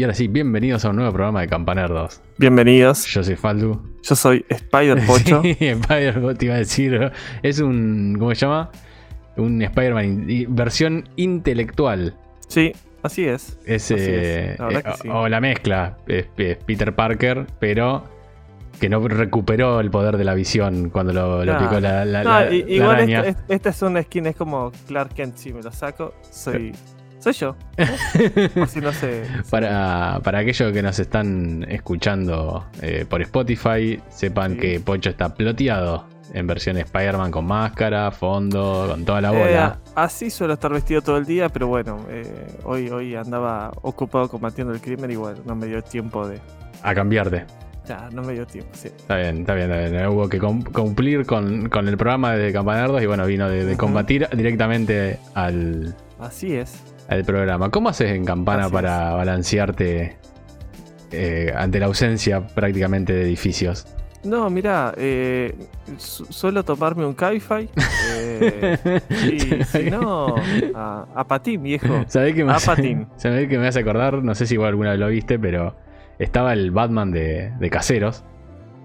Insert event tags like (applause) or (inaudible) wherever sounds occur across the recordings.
Y ahora sí, bienvenidos a un nuevo programa de Campanerdos. Bienvenidos. Yo soy Faldu. Yo soy Spider Pocho. (laughs) Sí, Spider te iba a decir. Es un. ¿Cómo se llama? Un Spider-Man in- versión intelectual. sí, así es. Es, Así eh, es, la verdad eh, sí. o, la mezcla. Es, es Peter Parker, pero que no recuperó el poder de la visión cuando lo, lo Nah. picó la, la- la igual araña. esta, esta- esta es una skin, es como Clark Kent. Si me lo saco, soy. Soy yo. Si no sé. Para, para aquellos que nos están escuchando eh, por Spotify, sepan Sí. que Pocho está ploteado en versión Spider-Man con máscara, fondo, con toda la Eh, bola. así suelo estar vestido todo el día, pero bueno, eh, hoy, hoy andaba ocupado combatiendo el crimen y bueno, no me dio tiempo de. A cambiarte. Ya, no me dio tiempo, sí. Está bien, está bien, está bien. Hubo que cum- cumplir con, con el programa de Campanerdos y bueno, vino de, combatir directamente al, Así es. Al programa. ¿Cómo haces en Campana para balancearte eh, ante la ausencia prácticamente de edificios? No, mira, eh, su- suelo tomarme un Cabify. eh, (laughs) y si no, a, a patín, viejo. (laughs) ¿Sabés que me A hace, patín. (laughs) ¿sabés que me hace acordar? No sé si igual alguna vez lo viste, pero estaba el Batman de, de caseros.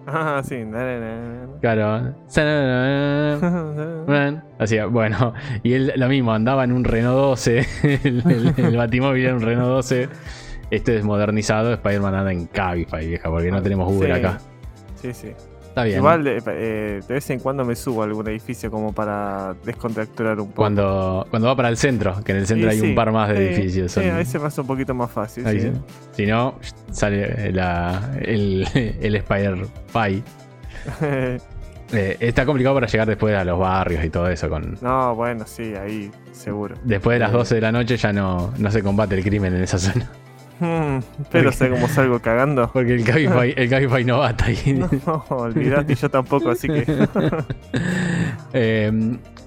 Ah, sí. Claro. na. Bueno, Hacía, (laughs) bueno, y él lo mismo, andaba en un Renault 12, (laughs) el, el, el Batimóvil era un Renault 12. Este es modernizado, Spider-Man anda en Cabify, vieja, porque no tenemos Uber Sí. acá. Sí, sí. Está bien. Igual de, eh, de vez en cuando me subo a algún edificio como para descontracturar un poco. Cuando, cuando va para el centro, que en el centro Sí, hay un par más de Sí, edificios. Sí, son- a veces me hace un poquito más fácil. Si no, sale la, el, (laughs) el Spider-Pie. (laughs) Eh, está complicado para llegar después a los barrios y todo eso. Con, no, bueno, sí, ahí, seguro. después de las Eh. 12 de la noche ya no, no se combate el crimen en esa zona. Hmm, pero sé cómo salgo cagando. Porque el Cabify, el Cabify no bata ahí. (laughs) No, olvidate, y yo tampoco, así que. (laughs) Eh,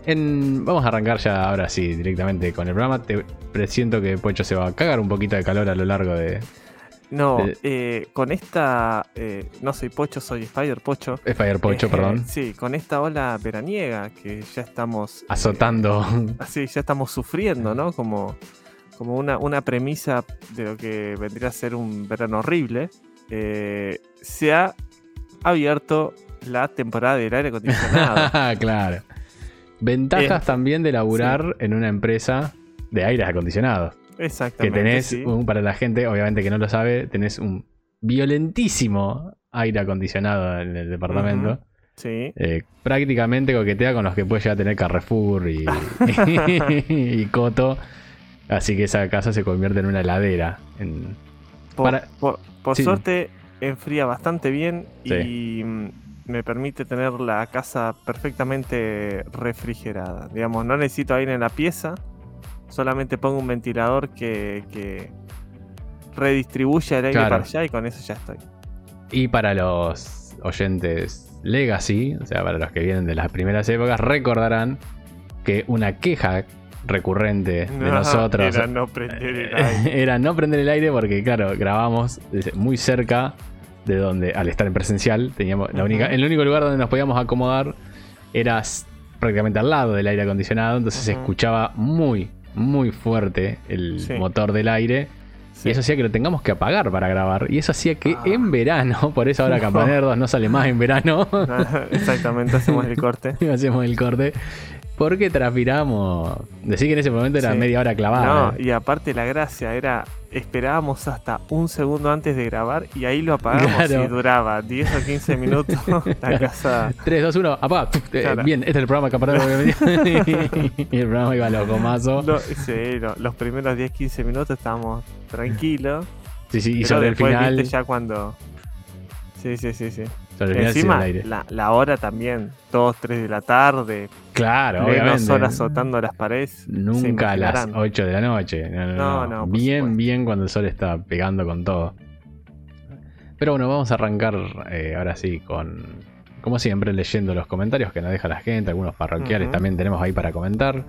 en- vamos a arrancar ya ahora sí directamente con el programa. Te presiento que Pocho se va a cagar un poquito de calor a lo largo de No, Eh. eh, con esta. eh, no soy Pocho, soy Spider Pocho. Spider Pocho, Eh, perdón. Sí, con esta ola veraniega que ya estamos. eh, Azotando. así, ya estamos sufriendo, ¿no? Como, como una, una premisa de lo que vendría a ser un verano horrible. eh, se ha abierto la temporada del aire acondicionado. (laughs) claro. Ventajas Eh, también de laburar en una empresa de aires acondicionados. Que Exactamente. tenés, sí. un- para la gente, obviamente que no lo sabe, tenés un violentísimo aire acondicionado en el departamento. Sí. Eh, prácticamente coquetea con los que puede llegar a tener Carrefour y, (laughs) (laughs) y Coto. Así que esa casa se convierte en una heladera. En- Por, Para- por- por Sí. suerte enfría bastante bien Sí. y mm, me permite tener la casa perfectamente refrigerada. Digamos, no necesito aire en la pieza, solamente pongo un ventilador que, que redistribuye el aire Claro. para allá y con eso ya estoy. Y para los oyentes Legacy, o sea, para los que vienen de las primeras épocas, recordarán que una queja recurrente de nosotros Era no prender el aire. (laughs) era no prender el aire porque, claro, grabamos muy cerca de donde, al estar en presencial, teníamos la única, el único lugar donde nos podíamos acomodar era prácticamente al lado del aire acondicionado, entonces se escuchaba muy, muy fuerte el Sí. motor del aire. Sí. Y eso hacía que lo tengamos que apagar para grabar. Y eso hacía que Ah. en verano, (laughs) por eso ahora Campanerdos no sale más en verano, (laughs) Exactamente, hacemos el corte. hacemos el corte. Porque transpiramos. Decir que en ese momento era Sí. media hora clavada. No, y aparte la gracia era, esperábamos hasta un segundo antes de grabar y ahí lo apagamos Claro. y duraba 10 o 15 minutos (laughs) la casa. 3, 2, 1, apaga. Eh, Claro. bien, este es el programa Campanerdos. (laughs) y (laughs) el programa iba a los gomazos. Lo- sí, lo- los primeros 10, 15 minutos estábamos tranquilos. Sí, sí, y sobre el después, final. viste, ya cuando... Sí, sí, sí, sí. Encima, aire. la, la hora también, 2, 3 de la tarde, Claro, menos obviamente. horas azotando las paredes. Nunca a las imaginarán. 8 de la noche. No, no, bien, bien cuando el sol está pegando con todo. Pero bueno, vamos a arrancar eh, ahora sí con, como siempre, leyendo los comentarios que nos deja la gente. Algunos parroquiales también tenemos ahí para comentar.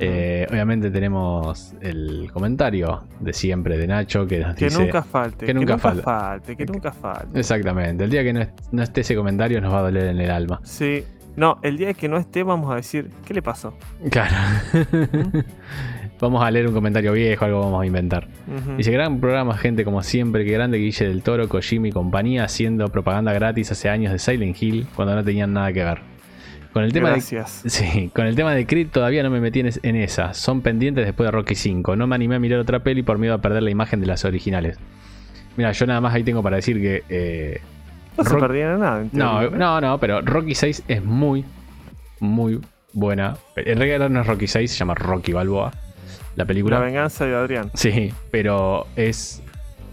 Eh, obviamente tenemos el comentario de siempre de Nacho que nos que dice... nunca falte, que nunca falte, falte. que nunca falte. Exactamente, el día que no, est- no esté ese comentario nos va a doler en el alma. Sí. No, el día que no esté vamos a decir, ¿qué le pasó? Claro. (laughs) Vamos a leer un comentario viejo, algo vamos a inventar. Ujú. Dice, gran programa, gente, como siempre, que grande Guille del Toro, Kojima y compañía haciendo propaganda gratis hace años de Silent Hill cuando no tenían nada que ver. Con el tema de Gracias. (laughs) Sí, con el tema de Creed todavía no me metí en, es- en esa. Son pendientes después de Rocky 5. No me animé a mirar otra peli por miedo a perder la imagen de las originales. Mira, yo nada más ahí tengo para decir que. eh, No se Rock- perdieron nada. no, no, no, pero Rocky 6 es muy, muy buena. En realidad no es Rocky 6, se llama Rocky Balboa. La película. La venganza de Adrián. Sí, pero es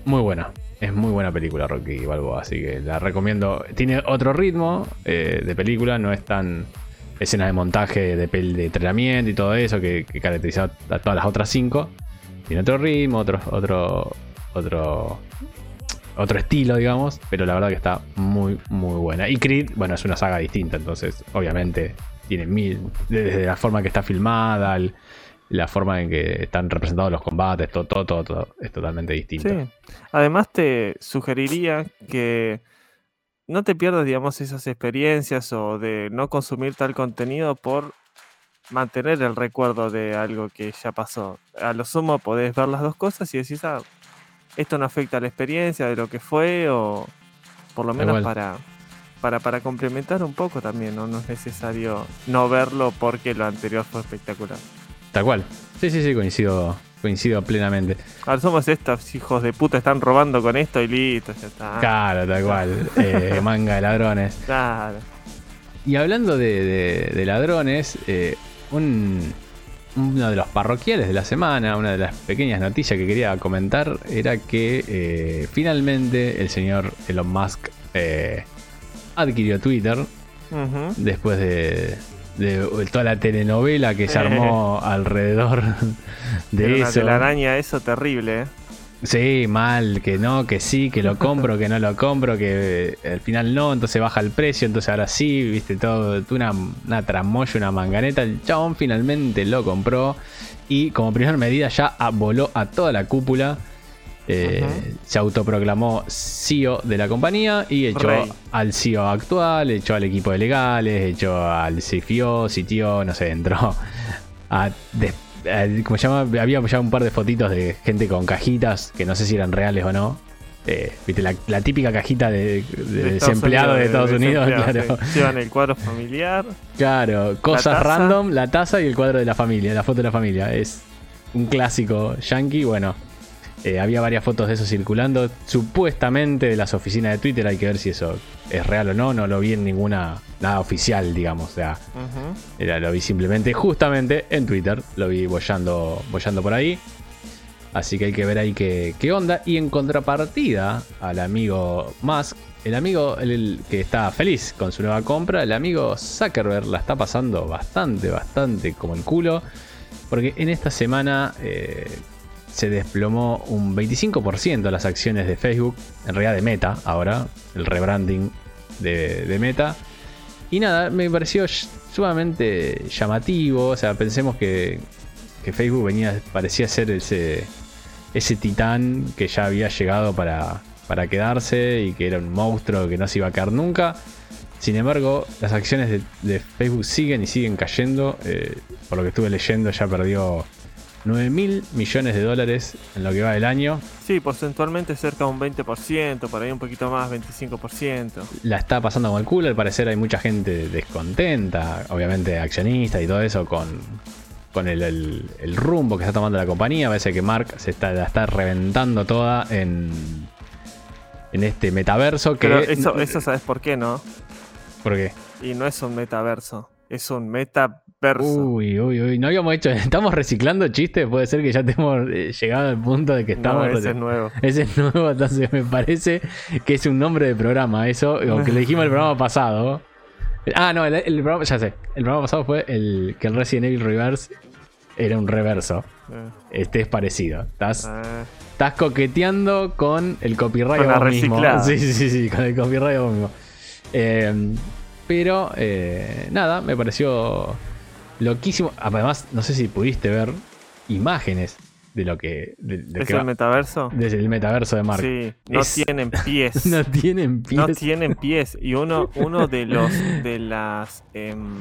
muy buena. Es muy buena película Rocky Balboa, así que la recomiendo. Tiene otro ritmo eh, de película, no es tan escenas de montaje de, pel- de entrenamiento y todo eso que, caracteriza a todas las otras cinco. Tiene otro ritmo, otro, otro, otro, otro estilo, digamos, pero la verdad que está muy, muy buena. Y Creed, bueno, es una saga distinta, entonces obviamente tiene mil, desde la forma que está filmada, el- la forma en que están representados los combates, todo, todo, todo, todo es totalmente distinto. Sí. Además, te sugeriría que no te pierdas, digamos, esas experiencias o de no consumir tal contenido por mantener el recuerdo de algo que ya pasó. A lo sumo podés ver las dos cosas y decís, ah, esto no afecta a la experiencia de lo que fue o por lo menos para, para, para complementar un poco también, ¿no? No es necesario no verlo porque lo anterior fue espectacular. Tal cual. Sí, sí, sí, coincido, coincido plenamente. Ahora somos estos hijos de puta, están robando con esto y listo, ya está. Claro, tal cual. Eh, (laughs) manga de ladrones. Claro. Y hablando de, de- de ladrones, eh, un- uno de los parroquiales de la semana, una de las pequeñas noticias que quería comentar era que eh, finalmente el señor Elon Musk adquirió Twitter después de, de toda la telenovela que se armó (laughs) alrededor de Era eso. telaraña, eso terrible, ¿eh? Sí, mal, que no, que sí, que lo compro, (laughs) que no lo compro, que eh, al final no, entonces baja el precio, entonces ahora sí, viste, todo, una, una tramoya, una manganeta. El chabón finalmente lo compró y como primera medida ya a- voló a toda la cúpula. Eh. Se autoproclamó CEO de la compañía y echó Rey. al CEO actual, echó al equipo de legales, echó al CFO, CTO, no sé, entró a a- como se llama, había ya un par de fotitos de gente con cajitas que no sé si eran reales o no. Eh, Viste, la, la típica cajita de, de De desempleado de Estados Unidos, claro. sí. Llevan el cuadro familiar. Claro, cosas random, la taza y el cuadro de la familia, la foto de la familia. Es un clásico yankee. Bueno, eh, había varias fotos de eso circulando, supuestamente de las oficinas de Twitter. Hay que ver si eso es real o no. No lo vi en ninguna, nada oficial, digamos. O sea, era, lo vi simplemente, justamente en Twitter. Lo vi bollando, bollando por ahí. Así que hay que ver ahí qué, qué onda. Y en contrapartida al amigo Musk, el amigo el- el que está feliz con su nueva compra, el amigo Zuckerberg la está pasando bastante, bastante como el culo. Porque en esta semana eh, se desplomó un 25% las acciones de Facebook, en realidad de Meta ahora, el rebranding de, Meta. Y nada, me pareció sumamente llamativo. O sea, pensemos que, que Facebook venía, parecía ser ese, ese titán que ya había llegado para, para quedarse y que era un monstruo que no se iba a caer nunca. Sin embargo, las acciones de, de Facebook siguen y siguen cayendo. Eh, por lo que estuve leyendo, ya perdió 9 mil millones de dólares en lo que va del año. Sí, porcentualmente cerca de un 20%, por ahí un poquito más, 25%. la está pasando como el culo. Al parecer hay mucha gente descontenta, obviamente accionistas y todo eso con, con el, el- el rumbo que está tomando la compañía. Parece que Mark se está, la está reventando toda en, en este metaverso. Que, Pero eso, eso sabes por qué, ¿no? ¿Por qué? Y no es un metaverso, es un Uy, uy, uy. No habíamos hecho. (laughs) Estamos reciclando chistes. Puede ser que ya estemos eh, llegado al punto de que estamos. no, ese es nuevo. (laughs) Ese es nuevo, entonces me parece que es un nombre de programa, eso, o que le dijimos el programa (laughs) pasado. Ah, no, el, el programa, ya sé, el programa pasado fue el que el Resident Evil Reverse era un reverso. Eh, Este es parecido. Estás, eh, estás coqueteando con el copyright Con la vos mismo. Sí, sí, sí, con el copyright vos mismo. Eh, pero, nada, me pareció loquísimo. Además, no sé si pudiste ver imágenes de lo que. De, de ¿Es que el va- metaverso? desde el metaverso de Mark. Sí, no Es- tienen pies. (laughs) No tienen pies. No tienen pies. Y uno, uno de los de las em,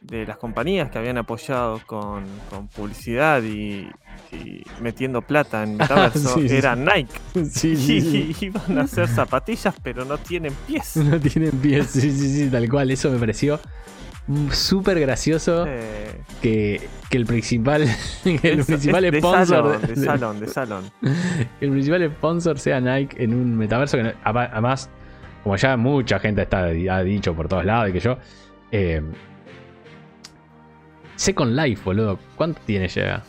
de las compañías que habían apoyado con, con publicidad y, y metiendo plata en metaverso (laughs) Sí, sí, era Nike. (laughs) Sí, sí, sí. Y iban a hacer zapatillas, pero no tienen pies. No tienen pies, sí, sí, sí, tal cual. Eso me pareció súper gracioso que, que el principal, (laughs) que el es- principal es de sponsor salón, de- de salón, de salón. (laughs) el principal sponsor sea Nike en un metaverso que no- además, como ya mucha gente está, ha dicho por todos lados y que yo. Eh, Second Life, boludo. ¿Cuánto tiene ya?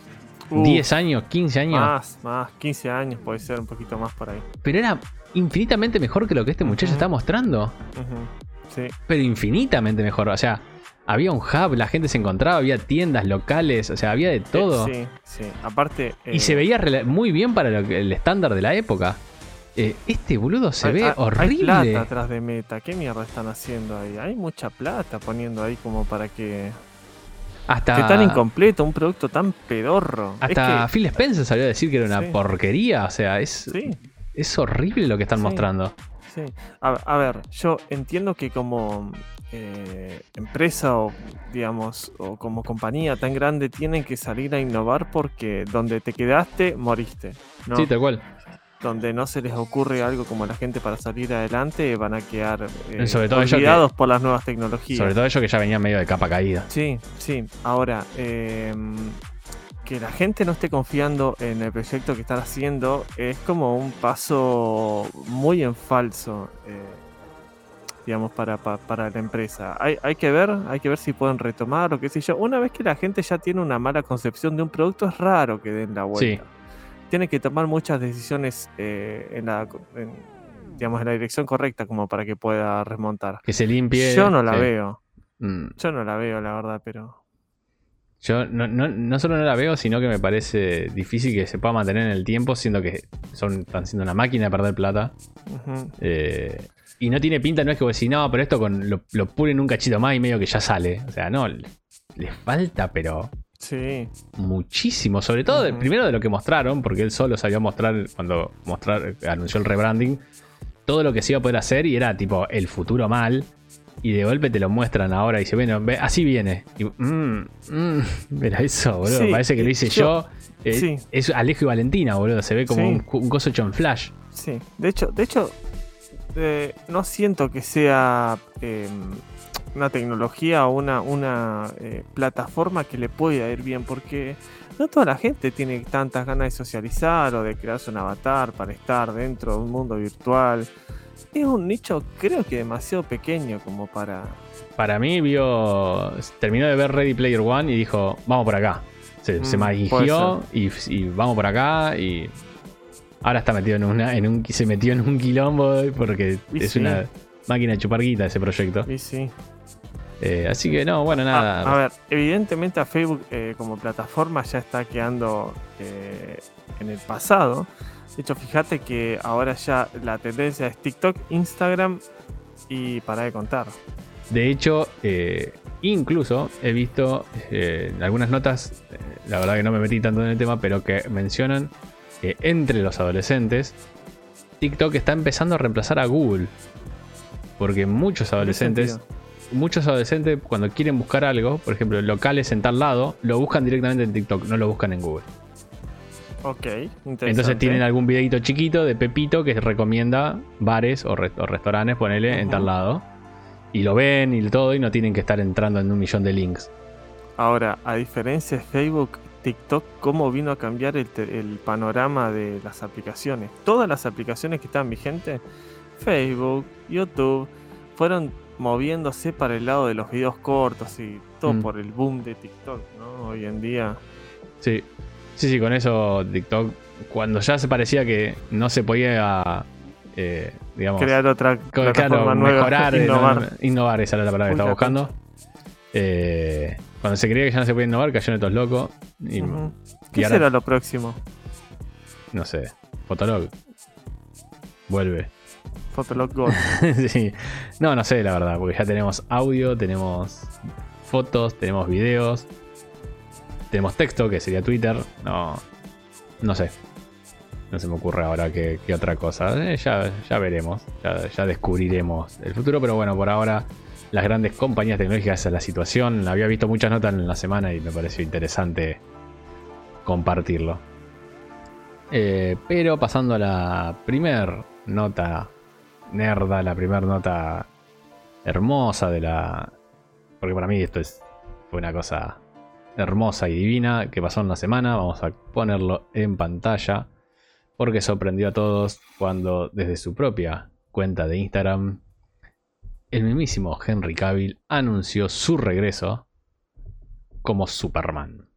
Uf, ¿10 años? ¿15 años? Más, más, 15 años puede ser un poquito más por ahí. Pero era infinitamente mejor que lo que este muchacho está mostrando. Sí, Pero infinitamente mejor. O sea, había un hub, la gente se encontraba, había tiendas locales, o sea, había de todo. Eh, sí, sí. Aparte. Y eh, se veía muy bien para lo que- el estándar de la época. Eh, este boludo se hay- ve hay- horrible. Hay plata atrás de Meta. ¿Qué mierda están haciendo ahí? Hay mucha plata poniendo ahí como para que. hasta Que tan incompleto, un producto tan pedorro. Es hasta que- Phil Spencer salió a decir que era una Sí. porquería. O sea, es, Sí, es horrible lo que están Sí. mostrando. sí. A, a ver, yo entiendo que como eh, empresa o, digamos, o como compañía tan grande tienen que salir a innovar porque donde te quedaste, moriste. ¿no? Sí, tal cual. donde no se les ocurre algo como a la gente para salir adelante, van a quedar eh, Sobre todo ellos que- olvidados por las nuevas tecnologías. Sobre todo ellos que ya venían medio de capa caída. Sí, sí. Ahora, eh, que la gente no esté confiando en el proyecto que están haciendo es como un paso muy en falso, eh, digamos, para, pa- para la empresa. Hay, hay que ver, hay que ver si pueden retomar o qué sé yo. Una vez que la gente ya tiene una mala concepción de un producto, es raro que den la vuelta. Tiene que tomar muchas decisiones eh, en la, en, digamos, en la dirección correcta como para que pueda remontar. Que se limpie. Yo no la sí. veo. Mm. Yo no la veo, la verdad, pero... Yo no, no, no solo no la veo, sino que me parece difícil que se pueda mantener en el tiempo, siendo que son, están siendo una máquina de perder plata. Eh, y no tiene pinta, no es que vos decís, no, pero esto con lo, lo pulen un cachito más y medio que ya sale. O sea, no, le- les falta, pero Sí, muchísimo. Sobre todo, Ujú. primero de lo que mostraron, porque él solo sabía mostrar cuando mostrar, anunció el rebranding, todo lo que se iba a poder hacer y era tipo el futuro mal. Y de golpe te lo muestran ahora y dice, bueno, ve, así viene. Y, mm, mm, (laughs) mira eso, boludo. Sí, parece que lo y hice yo- yo. Eh, sí. Es Alejo y Valentina, boludo. Se ve como Sí. un, un coso hecho en flash. sí. De hecho, de hecho eh, no siento que sea eh, una tecnología o una, una eh, plataforma que le pueda ir bien, porque no toda la gente tiene tantas ganas de socializar o de crearse un avatar para estar dentro de un mundo virtual. Es un nicho, creo que demasiado pequeño como para. Para mí vio. Terminó de ver Ready Player One y dijo, vamos por acá. Se, se Mm, magió y, y vamos por acá y. Ahora está metido en una. En un, se metió en un quilombo porque Y es sí. una máquina de chupar guita ese proyecto. Y sí. Eh, así que no, bueno, A- nada. A, ver, evidentemente a Facebook eh, como plataforma ya está quedando eh, en el pasado. De hecho, fíjate que ahora ya la tendencia es TikTok, Instagram y para de contar. De hecho, incluso he visto en algunas notas, la verdad que no me metí tanto en el tema, pero que mencionan que entre los adolescentes, TikTok está empezando a reemplazar a Google. Porque muchos adolescentes, muchos adolescentes cuando quieren buscar algo, por ejemplo, locales en tal lado, lo buscan directamente en TikTok, no lo buscan en Google. Ok, interesante. Entonces tienen algún videito chiquito de Pepito que recomienda bares o, re- o restaurantes, ponele, en tal lado. Y lo ven y todo, y no tienen que estar entrando en un millón de links. Ahora, a diferencia de Facebook, TikTok, ¿cómo vino a cambiar el, el panorama de las aplicaciones? Todas las aplicaciones que están vigentes, Facebook, YouTube, fueron moviéndose para el lado de los videos cortos y todo Mm. por el boom de TikTok, ¿no? Hoy en día. Sí, sí, sí, con eso TikTok, cuando ya se parecía que no se podía, eh, digamos, Crear otra claro, nueva, mejorar, eh, (laughs) innovar. no, innovar, esa era la palabra que estaba buscando. Eh, cuando se creía que ya no se podía innovar, cayeron estos locos. Y. ¿Qué y ahora- será lo próximo? no sé, Fotolog. Vuelve. Fotolog Gold. (laughs) sí. No, no sé, la verdad, porque ya tenemos audio, tenemos fotos, tenemos videos, tenemos texto, que sería Twitter. No, no sé. No se me ocurre ahora qué, qué otra cosa. Eh, ya, ya veremos, ya, ya descubriremos el futuro, pero bueno, por ahora las grandes compañías tecnológicas a la situación. Había visto muchas notas en la semana y me pareció interesante compartirlo. Eh, pero pasando a la primer nota nerda, la primera nota hermosa de la... Porque para mí esto es, fue una cosa hermosa y divina que pasó en la semana. Vamos a ponerlo en pantalla. Porque sorprendió a todos cuando desde su propia cuenta de Instagram, el mismísimo Henry Cavill anunció su regreso como Superman.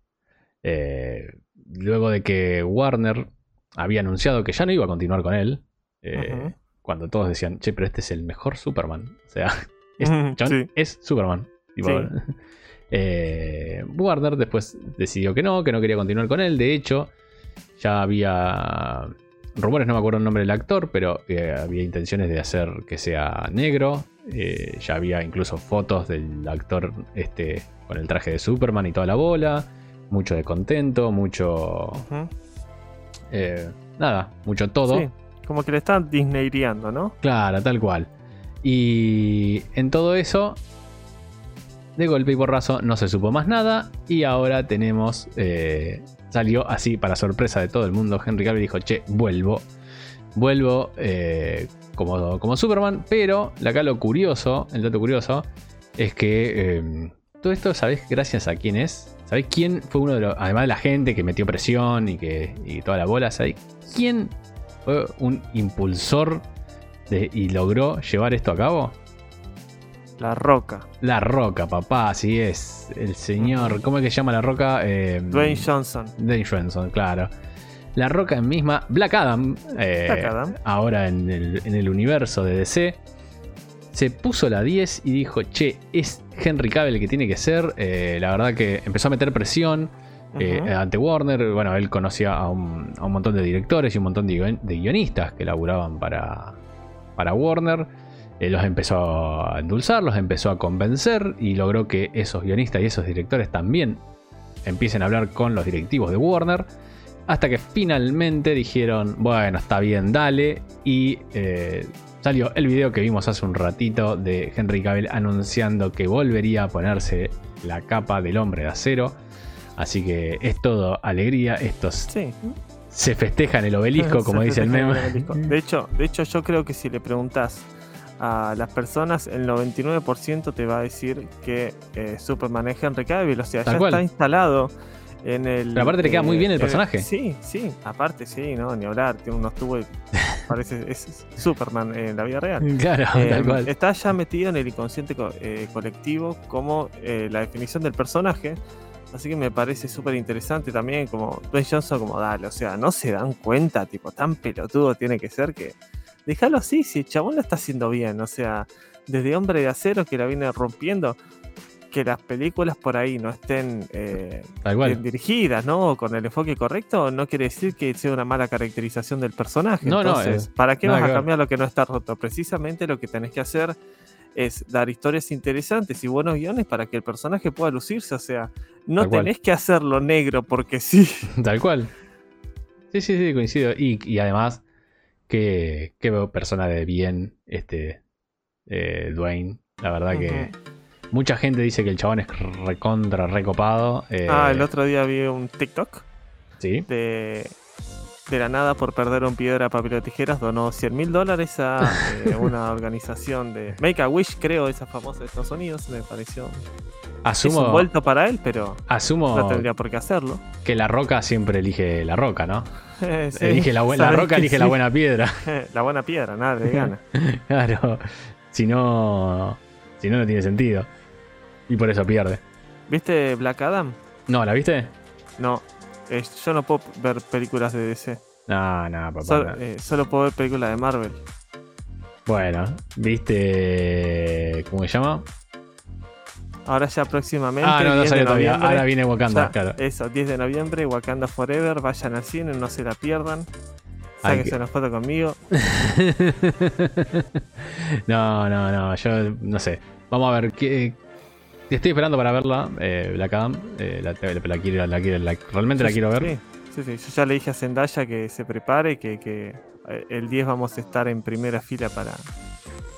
Eh, luego de que Warner había anunciado que ya no iba a continuar con él, eh, cuando todos decían, che, pero este es el mejor Superman. O sea, (laughs) es, John es Superman. (laughs) Eh, Warner después decidió que no, que no quería continuar con él. De hecho, ya había rumores, no me acuerdo el nombre del actor, pero había intenciones de hacer que sea negro. Eh, ya había incluso fotos del actor este, con el traje de Superman y toda la bola. Mucho de contento, mucho... Eh, nada, mucho todo. Sí, como que le están disneyriando, ¿no? Claro, tal cual. Y en todo eso, de golpe y porrazo no se supo más nada. Y ahora tenemos eh, salió así para sorpresa de todo el mundo. Henry Cavill dijo, che, vuelvo. Vuelvo eh, como, como Superman. Pero acá lo curioso, el dato curioso, es que em, todo esto, ¿sabés gracias a quién es? ¿Sabés quién fue uno de los, además de la gente que metió presión y que y toda la bola, ¿sabés quién fue un impulsor de, y logró llevar esto a cabo? La Roca. La Roca, papá, así es. El señor. ¿Cómo es que se llama la Roca? Eh, Dwayne Johnson. Dwayne Johnson, claro. La Roca en misma. Black Adam. Eh, Black Adam. Ahora en el, universo de DC. Se puso la 10 y dijo: Che, es Henry Cavill el que tiene que ser. Eh, la verdad que empezó a meter presión. ante Warner, bueno, él conocía a un, montón de directores y un montón de, de guionistas que laburaban para, para Warner. Eh, los empezó a endulzar, los empezó a convencer y logró que esos guionistas y esos directores también empiecen a hablar con los directivos de Warner. Hasta que finalmente dijeron, bueno, está bien, dale. Y eh, salió el video que vimos hace un ratito de Henry Cavill anunciando que volvería a ponerse la capa del hombre de acero. Así que es todo alegría. Estos se festejan el obelisco, (laughs) como dice el meme. De hecho, de hecho, yo creo que si le preguntas a las personas, el 99% te va a decir que eh, Superman es Henry Cavill, o sea, ya está instalado en el. Pero aparte le queda muy bien el eh, personaje. sí, sí, aparte sí, no, ni hablar, tiene unos tubos. (laughs) parece es Superman en la vida real. Claro, tal em, cual. Está ya metido en el inconsciente eh, colectivo como la definición del personaje. Así que me parece súper interesante también, como Dwayne Johnson, como dale, o sea, no se dan cuenta, tipo, tan pelotudo tiene que ser que déjalo así, si el chabón lo está haciendo bien. O sea, desde Hombre de Acero que la viene rompiendo, que las películas por ahí no estén eh, bien dirigidas, ¿no? Con el enfoque correcto, no quiere decir que sea una mala caracterización del personaje. No, Entonces, no, ¿para qué vas a cambiar lo que no está roto? Precisamente lo que tenés que hacer es dar historias interesantes y buenos guiones para que el personaje pueda lucirse. O sea, no tenés que hacerlo negro porque sí. (laughs) Tal cual. Sí, sí, sí, coincido. Y, y además, Qué, persona de bien este eh, Dwayne. La verdad que mucha gente dice que el chabón es recontra recopado. Eh, ah, el otro día vi un TikTok. Sí. De, de la nada por perder un piedra, papel o tijeras, donó 100 mil dólares a eh, una (laughs) organización de Make a Wish, creo, esa famosa de Estados Unidos. Me pareció Asumo, es vuelto para él, pero asumo no tendría por qué hacerlo. Que la roca siempre elige la roca, ¿no? (laughs) elige la, la roca elige la buena piedra. (laughs) la buena piedra, nada le gana. claro. Si no, si no, no tiene sentido. Y por eso pierde. ¿Viste Black Adam? No, ¿la viste? No. yo no puedo ver películas de DC. No, no, papá. Eh, solo puedo ver películas de Marvel. Bueno, ¿viste. ¿Cómo se llama? Ahora ya próximamente. Ah, no, no salió todavía. Ahora viene Wakanda, claro. Eso, 10 de noviembre, Wakanda Forever. Vayan al cine, no se la pierdan. Sáquense una foto conmigo. (laughs) no, no, no. Yo no sé. Vamos a ver. ¿qué, estoy esperando para verla, eh, Black Adam. Eh, la, la, quiero, la, quiero, realmente la quiero ver. Sí, sí, Yo ya le dije a Zendaya que se prepare, que, que eh, el 10 vamos a estar en primera fila para,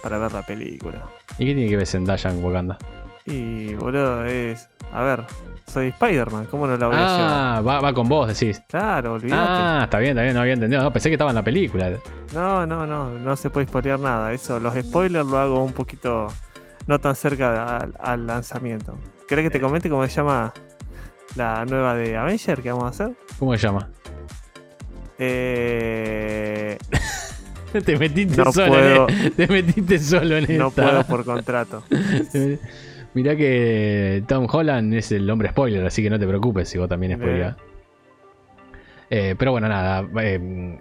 para ver la película. ¿Y qué tiene que ver Zendaya en Wakanda? Y boludo, es. A ver, soy Spider-Man, ¿cómo no la voy a Ah, va, va con vos, decís. Claro, olvídate. Ah, está bien, está bien, no había entendido. No, pensé que estaba en la película. No, no, no, no se puede spoilear nada. Eso, los spoilers lo hago un poquito no tan cerca al, al lanzamiento. ¿Querés que te comente cómo se llama la nueva de Avenger que vamos a hacer? ¿Cómo se llama? Eh, (laughs) Te metiste No solo puedo. en Te metiste solo en no esta. puedo por (laughs) contrato. Mirá que Tom Holland es el hombre spoiler, así que no te preocupes si vos también spoileás. Eh, pero bueno, nada. eh,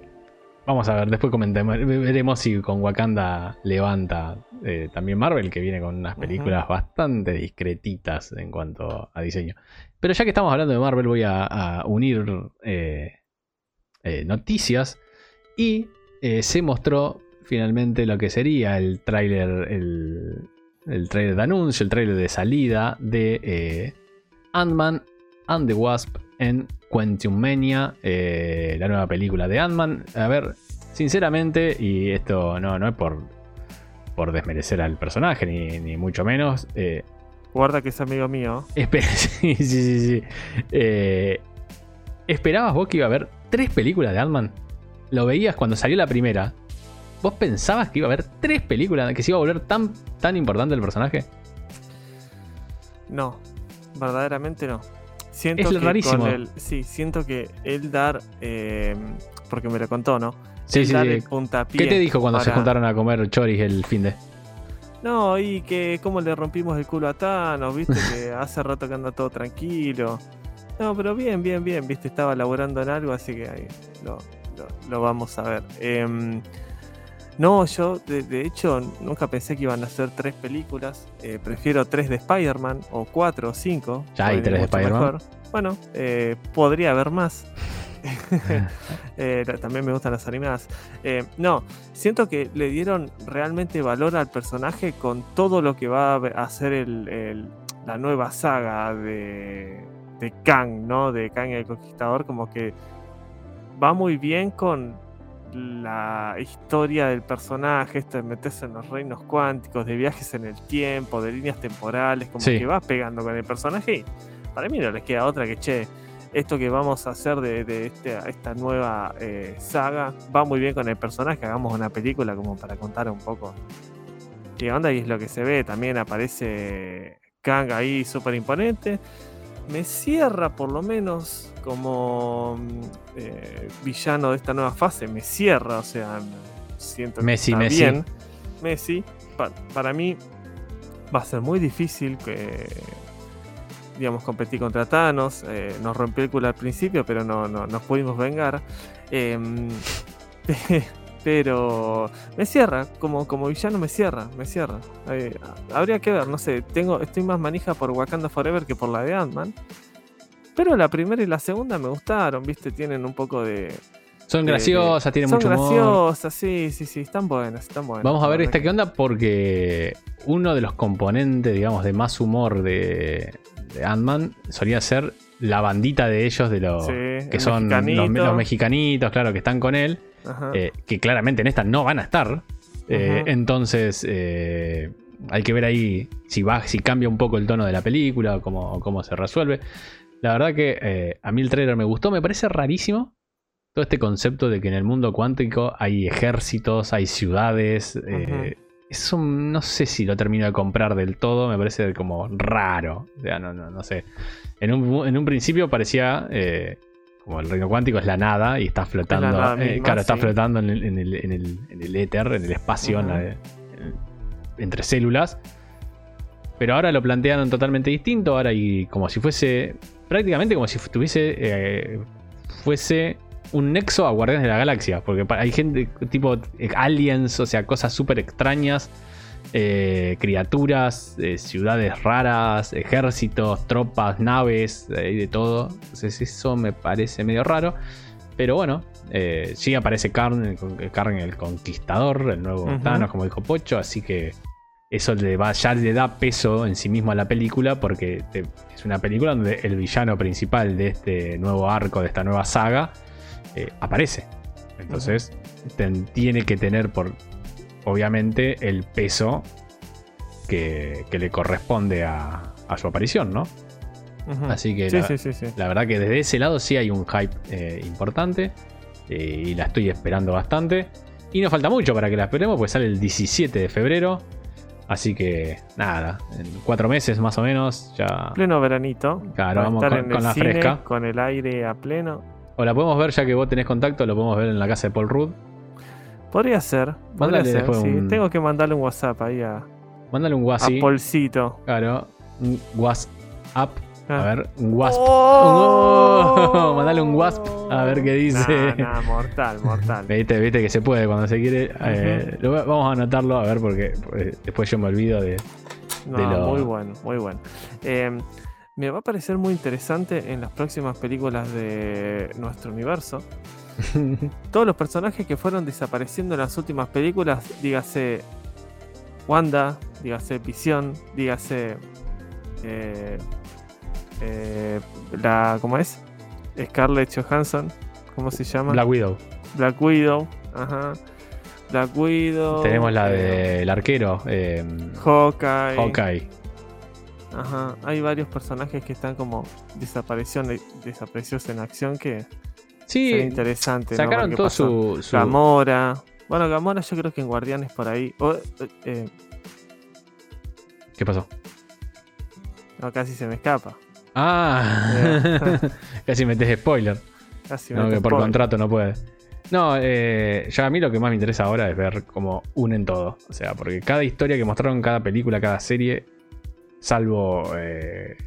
vamos a ver, después comentemos. Veremos si con Wakanda levanta eh, también Marvel, que viene con unas películas bastante discretitas en cuanto a diseño. Pero ya que estamos hablando de Marvel, voy a, a unir eh, eh, noticias. Y se mostró finalmente lo que sería el tráiler, el, el tráiler de anuncio, el tráiler de salida de Ant-Man and the Wasp en Quantum Mania, eh, la nueva película de Ant-Man. A ver, sinceramente, y esto no, no es por, por desmerecer al personaje, ni, ni mucho menos. eh, Guarda que es amigo mío. (laughs) Sí, sí, sí. Eh, ¿Esperabas vos que iba a haber tres películas de Ant-Man? ¿Lo veías cuando salió la primera? ¿Vos pensabas que iba a haber tres películas? ¿Que se iba a volver tan, tan importante el personaje? No, verdaderamente no. Siento Es que rarísimo. con el- sí, siento que él dar, eh, porque me lo contó, ¿no? Sí, Él sí, dar sí. el puntapié ¿Qué te dijo cuando se juntaron a comer choris el fin de? No, y que cómo le rompimos el culo a Thanos, viste, (laughs) que hace rato que anda todo tranquilo. No, pero bien, bien, bien, viste, estaba laburando en algo, así que ahí lo, lo- lo vamos a ver. Em, no, yo de, de hecho nunca pensé que iban a hacer tres películas. Eh, prefiero tres de Spider-Man, o cuatro o cinco. Ya hay tres de Spider-Man. Bueno, eh, podría haber más. (laughs) Eh, también me gustan las animadas. No, siento que le dieron realmente valor al personaje con todo lo que va a hacer el- el- la nueva saga de, de Kang, ¿no? De Kang el Conquistador, como que va muy bien con la historia del personaje, esto de meterse en los reinos cuánticos, de viajes en el tiempo, de líneas temporales, como Sí. que va pegando con el personaje y para mí no les queda otra que, che, esto que vamos a hacer de, de este- esta nueva eh, saga va muy bien con el personaje, hagamos una película como para contar un poco qué onda y es lo que se ve, también aparece Kang ahí súper imponente, me cierra por lo menos como mm, eh, villano de esta nueva fase, me cierra, o sea, siento que Messi, está Messi. bien. Messi, pa- para mí va a ser muy difícil que digamos competir contra Thanos, eh, nos rompió el culo al principio, pero no, no nos pudimos vengar. Em, (laughs) pero me cierra, como, como villano me cierra, me cierra. Eh, habría que ver, no sé, tengo, estoy más manija por Wakanda Forever que por la de Ant-Man. Pero la primera y la segunda me gustaron, viste, tienen un poco de. Son de- graciosas, tienen son mucho humor. graciosas, sí, sí, sí, están buenas, están buenas. Vamos a ver esta que- qué onda porque uno de los componentes, digamos, de más humor de, de Ant-Man solía ser la bandita de ellos, de los Sí, que son los, mexicanito. los mexicanitos, claro, que están con él, eh, que claramente en esta no van a estar. Eh. Entonces, eh, hay que ver ahí si va, si cambia un poco el tono de la película, o cómo, cómo se resuelve. La verdad que a mí el trailer me gustó, me parece rarísimo todo este concepto de que en el mundo cuántico hay ejércitos, hay ciudades. eh, eso no sé si lo termino de comprar del todo, me parece como raro. O sea, no, no, no sé. En un, en un principio parecía eh, como el reino cuántico es la nada y está flotando. eh, misma, claro, está flotando en el, en, el, en, el, en el éter, en el espacio, en la- entre células. Pero ahora lo plantearon totalmente distinto. Ahora y como si fuese. Prácticamente como si tuviese. eh, fuese un nexo a Guardianes de la Galaxia. Porque hay gente tipo eh, aliens, o sea, cosas súper extrañas. eh, criaturas, eh, ciudades raras, ejércitos, tropas, naves, hay de todo. Entonces eso me parece medio raro. Pero bueno, eh, sí aparece Karn, Karn el Conquistador, el nuevo. Thanos, como dijo Pocho, así que eso le va, ya le da peso en sí mismo a la película, porque te- es una película donde el villano principal de este nuevo arco, de esta nueva saga, eh, aparece. Entonces, ten- tiene que tener por, obviamente, el peso que, que le corresponde a, a su aparición, ¿no? Así que Sí, la, sí, sí, sí. la verdad que desde ese lado sí hay un hype eh, importante eh, y la estoy esperando bastante. Y no falta mucho para que la esperemos, pues sale el 17 de febrero. Así que nada, en cuatro meses más o menos ya... Pleno veranito. Claro, Va vamos estar con- en con el la cine, fresca. Con el aire a pleno. O la podemos ver ya que vos tenés contacto, lo podemos ver en la casa de Paul Rudd. Podría ser. Podría Mándale ser. sí. un- Tengo que mandarle un WhatsApp ahí a, Mándale un a WhatsApp. Polcito. Claro, un WhatsApp. A Ah. ver, un WhatsApp. ¡Oh! Oh, (laughs) mandale un wasp, a ver qué dice. Nah, nah, mortal, mortal. (laughs) Viste, viste que se puede cuando se quiere. eh, lo- vamos a anotarlo a ver porque eh, después yo me olvido de. No, de lo- Muy bueno, muy bueno. Eh, me va a parecer muy interesante en las próximas películas de nuestro universo. (laughs) Todos los personajes que fueron desapareciendo en las últimas películas, dígase Wanda, dígase Visión, dígase eh, eh, la ¿cómo es? Scarlett Johansson, ¿cómo se llama? Black Widow. Black Widow, ajá. Black Widow. Tenemos la eh, del arquero. eh, Hawkeye. Hawkeye. Ajá, hay varios personajes que están como desaparición, desaparecidos en acción que sería Sí, interesante. ¿no? sacaron todo su. su- Gamora. Bueno, Gamora yo creo que en Guardianes por ahí. o, eh, ¿Qué pasó? no, casi se me escapa. Ah, (laughs) casi metes spoiler. Casi No, que por contrato no puede. No, eh, ya a mí lo que más me interesa ahora es ver cómo unen todo. O sea, porque cada historia que mostraron, cada película, cada serie, salvo eh,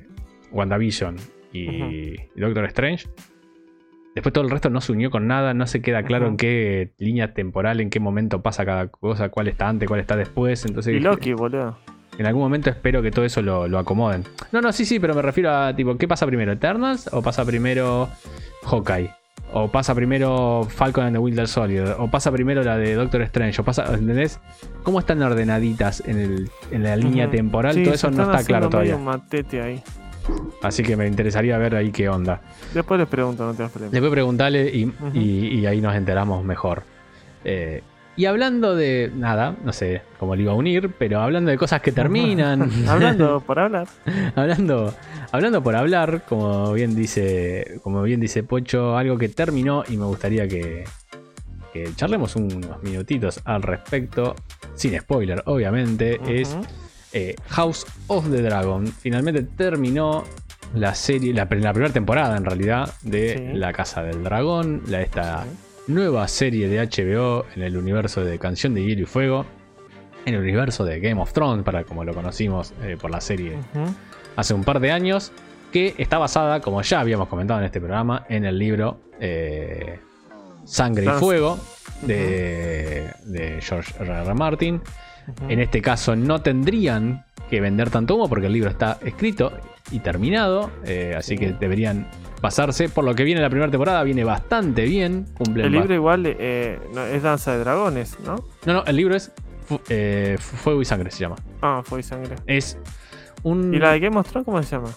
WandaVision y, Doctor Strange, después todo el resto no se unió con nada, no se queda claro en qué línea temporal, en qué momento pasa cada cosa, cuál está antes, cuál está después. Entonces, Y Loki, boludo. en algún momento espero que todo eso lo, lo acomoden. No, no, sí, sí, pero me refiero a, tipo, ¿qué pasa primero? ¿Eternals o pasa primero Hawkeye? O pasa primero Falcon and the Winter Soldier. O pasa primero la de Doctor Strange. O pasa, ¿entendés? ¿Cómo están ordenaditas en, el, en la línea temporal? Sí, todo eso no está claro todavía. matete ahí. Así que me interesaría ver ahí qué onda. Después les pregunto, no te. Después preguntarle y, Ujú. y- y ahí nos enteramos mejor. Eh, y hablando de. Nada, no sé cómo le iba a unir, pero hablando de cosas que (laughs) terminan. Hablando (laughs) por hablar. hablando, hablando por hablar, como bien dice, como bien dice Pocho, algo que terminó y me gustaría que, que charlemos unos minutitos al respecto, sin spoiler, obviamente, es eh, House of the Dragon. Finalmente terminó la serie, la, la primera temporada en realidad de Sí. La Casa del Dragón, la esta Sí. Nueva serie de HBO en el universo de Canción de Hielo y Fuego, en el universo de Game of Thrones, para como lo conocimos eh, por la serie hace un par de años, que está basada, como ya habíamos comentado en este programa, en el libro eh, Sangre y Fuego de, de George R. R. Martin. En este caso no tendrían que vender tanto humo porque el libro está escrito y terminado, eh, así Sí. que deberían pasarse. Por lo que viene la primera temporada, viene bastante bien. cumplen El libro igual eh, no, es Danza de Dragones, ¿no? No, no, el libro es Fu- eh, Fuego y Sangre, se llama. Ah, fue sangre. Es un... ¿Y la de Game of Thrones cómo se llama?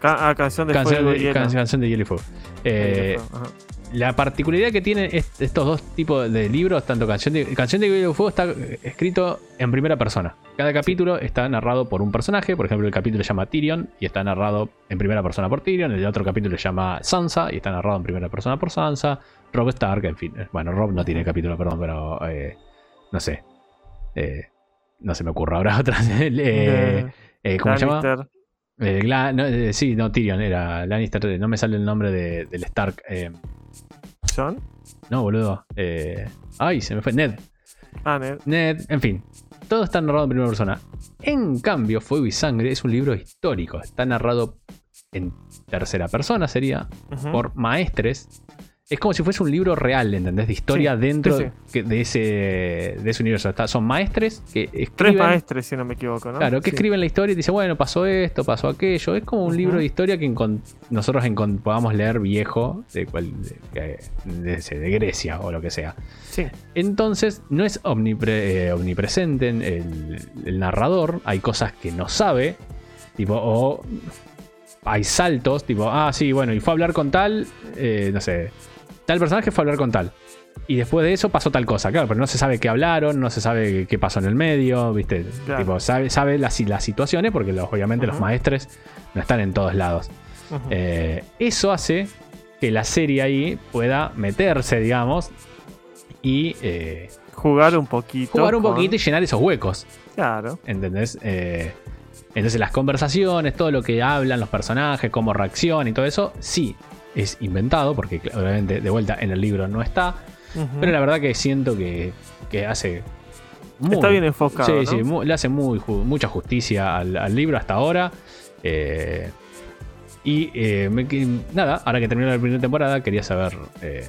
Ca- ah, canción de canción, fuego y de, hielo. can- canción de hielo y fuego. Eh, Hielo y fuego. La particularidad que tienen est- estos dos tipos de libros, tanto Canción de, Canción de Hielo y Fuego está eh, escrito en primera persona. Cada capítulo está narrado por un personaje. Por ejemplo, el capítulo se llama Tyrion y está narrado en primera persona por Tyrion. El otro capítulo se llama Sansa y está narrado en primera persona por Sansa. Rob Stark, en fin. eh, Bueno, Rob no tiene capítulo, perdón, pero eh, no sé. Eh, no se me ocurre ahora (laughs) otra. Eh, eh, ¿Cómo se llama? No, sí, no, Tyrion era Lannister. No me sale el nombre de- del Stark. No, boludo. Eh, ay, se me fue. Ned. Ah, Ned. Ned, en fin. Todo está narrado en primera persona. En cambio, Fuego y Sangre es un libro histórico. Está narrado en tercera persona, sería, por maestres. Es como si fuese un libro real, ¿entendés? De historia Sí, dentro sí, De, ese, de ese universo. Está- son maestres que Tres escriben. maestres, si no me equivoco, ¿no? Claro, que escriben la historia y dicen, bueno, pasó esto, pasó aquello. Es como un libro de historia que nosotros encon- podamos leer viejo, de, cual- de- Grecia o lo que sea. Sí. Entonces, no es omnipre- eh, omnipresente en el, el narrador. Hay cosas que no sabe. Tipo, o hay saltos. Tipo, ah, sí, bueno, y fue a hablar con tal. eh, no sé. Tal personaje fue a hablar con tal. y después de eso pasó tal cosa, claro, pero no se sabe qué hablaron, no se sabe qué pasó en el medio, ¿viste? Claro. Tipo, sabe, sabe las, las situaciones porque los- obviamente los maestres no están en todos lados. Eh, eso hace que la serie ahí pueda meterse, digamos, y eh, jugar un poquito. jugar un con- poquito y llenar esos huecos. Claro. ¿Entendés? Eh, entonces las conversaciones, todo lo que hablan los personajes, cómo reaccionan y todo eso, sí, es inventado, porque obviamente de vuelta en el libro no está. Pero la verdad que siento que, que hace... muy- Está bien enfocado. Sí, ¿no? sí, mu- le hace muy, mucha justicia al, al libro hasta ahora. Eh, y eh, me nada, ahora que terminó la primera temporada, quería saber eh,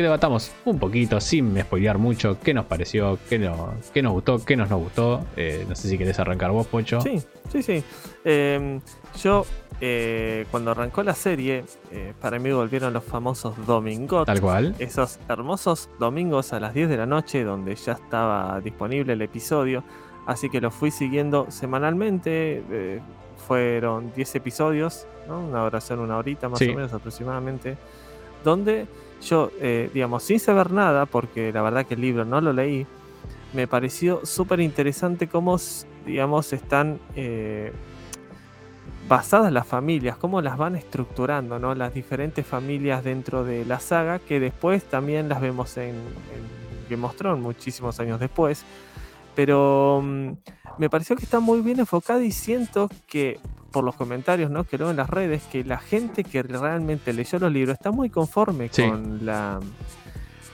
que debatamos un poquito, sin spoilear mucho, qué nos pareció, qué, no, qué nos gustó, qué nos no gustó. Eh, no sé si querés arrancar vos, Pocho. Sí, sí, sí. Eh, yo, eh, cuando arrancó la serie, eh, para mí volvieron los famosos domingos. Tal cual. Esos hermosos domingos a las 10 de la noche, donde ya estaba disponible el episodio. Así que lo fui siguiendo semanalmente. eh, fueron 10 episodios, ¿no? una duración, una horita más Sí. o menos aproximadamente. Donde yo, eh, digamos, sin saber nada, porque la verdad que el libro no lo leí, me pareció súper interesante cómo, digamos, están eh, basadas las familias, cómo las van estructurando, ¿no? Las diferentes familias dentro de la saga, que después también las vemos en, en Game muchísimos años después. Pero mm, me pareció que está muy bien enfocada y siento que, por los comentarios ¿no? que leo en las redes, que la gente que realmente leyó los libros está muy conforme Sí. con la.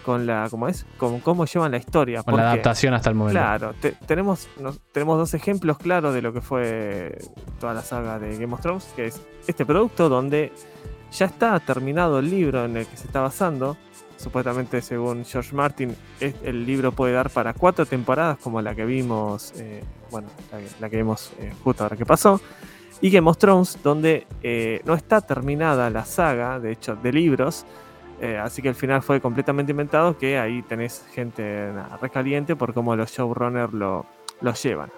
con la. ¿cómo es? con cómo llevan la historia. Con la adaptación hasta el momento. Claro, te- tenemos, nos- tenemos dos ejemplos claros de lo que fue toda la saga de Game of Thrones, que es este producto donde ya está terminado el libro en el que se está basando. Supuestamente, según George Martin, el libro puede dar para cuatro temporadas, como la que vimos, eh, bueno, la, que- la que vimos eh, justo ahora que pasó. Y Game of Thrones, donde eh, no está terminada la saga, de hecho, de libros, eh, así que el final fue completamente inventado, que ahí tenés gente recaliente por cómo los showrunners lo, lo llevan.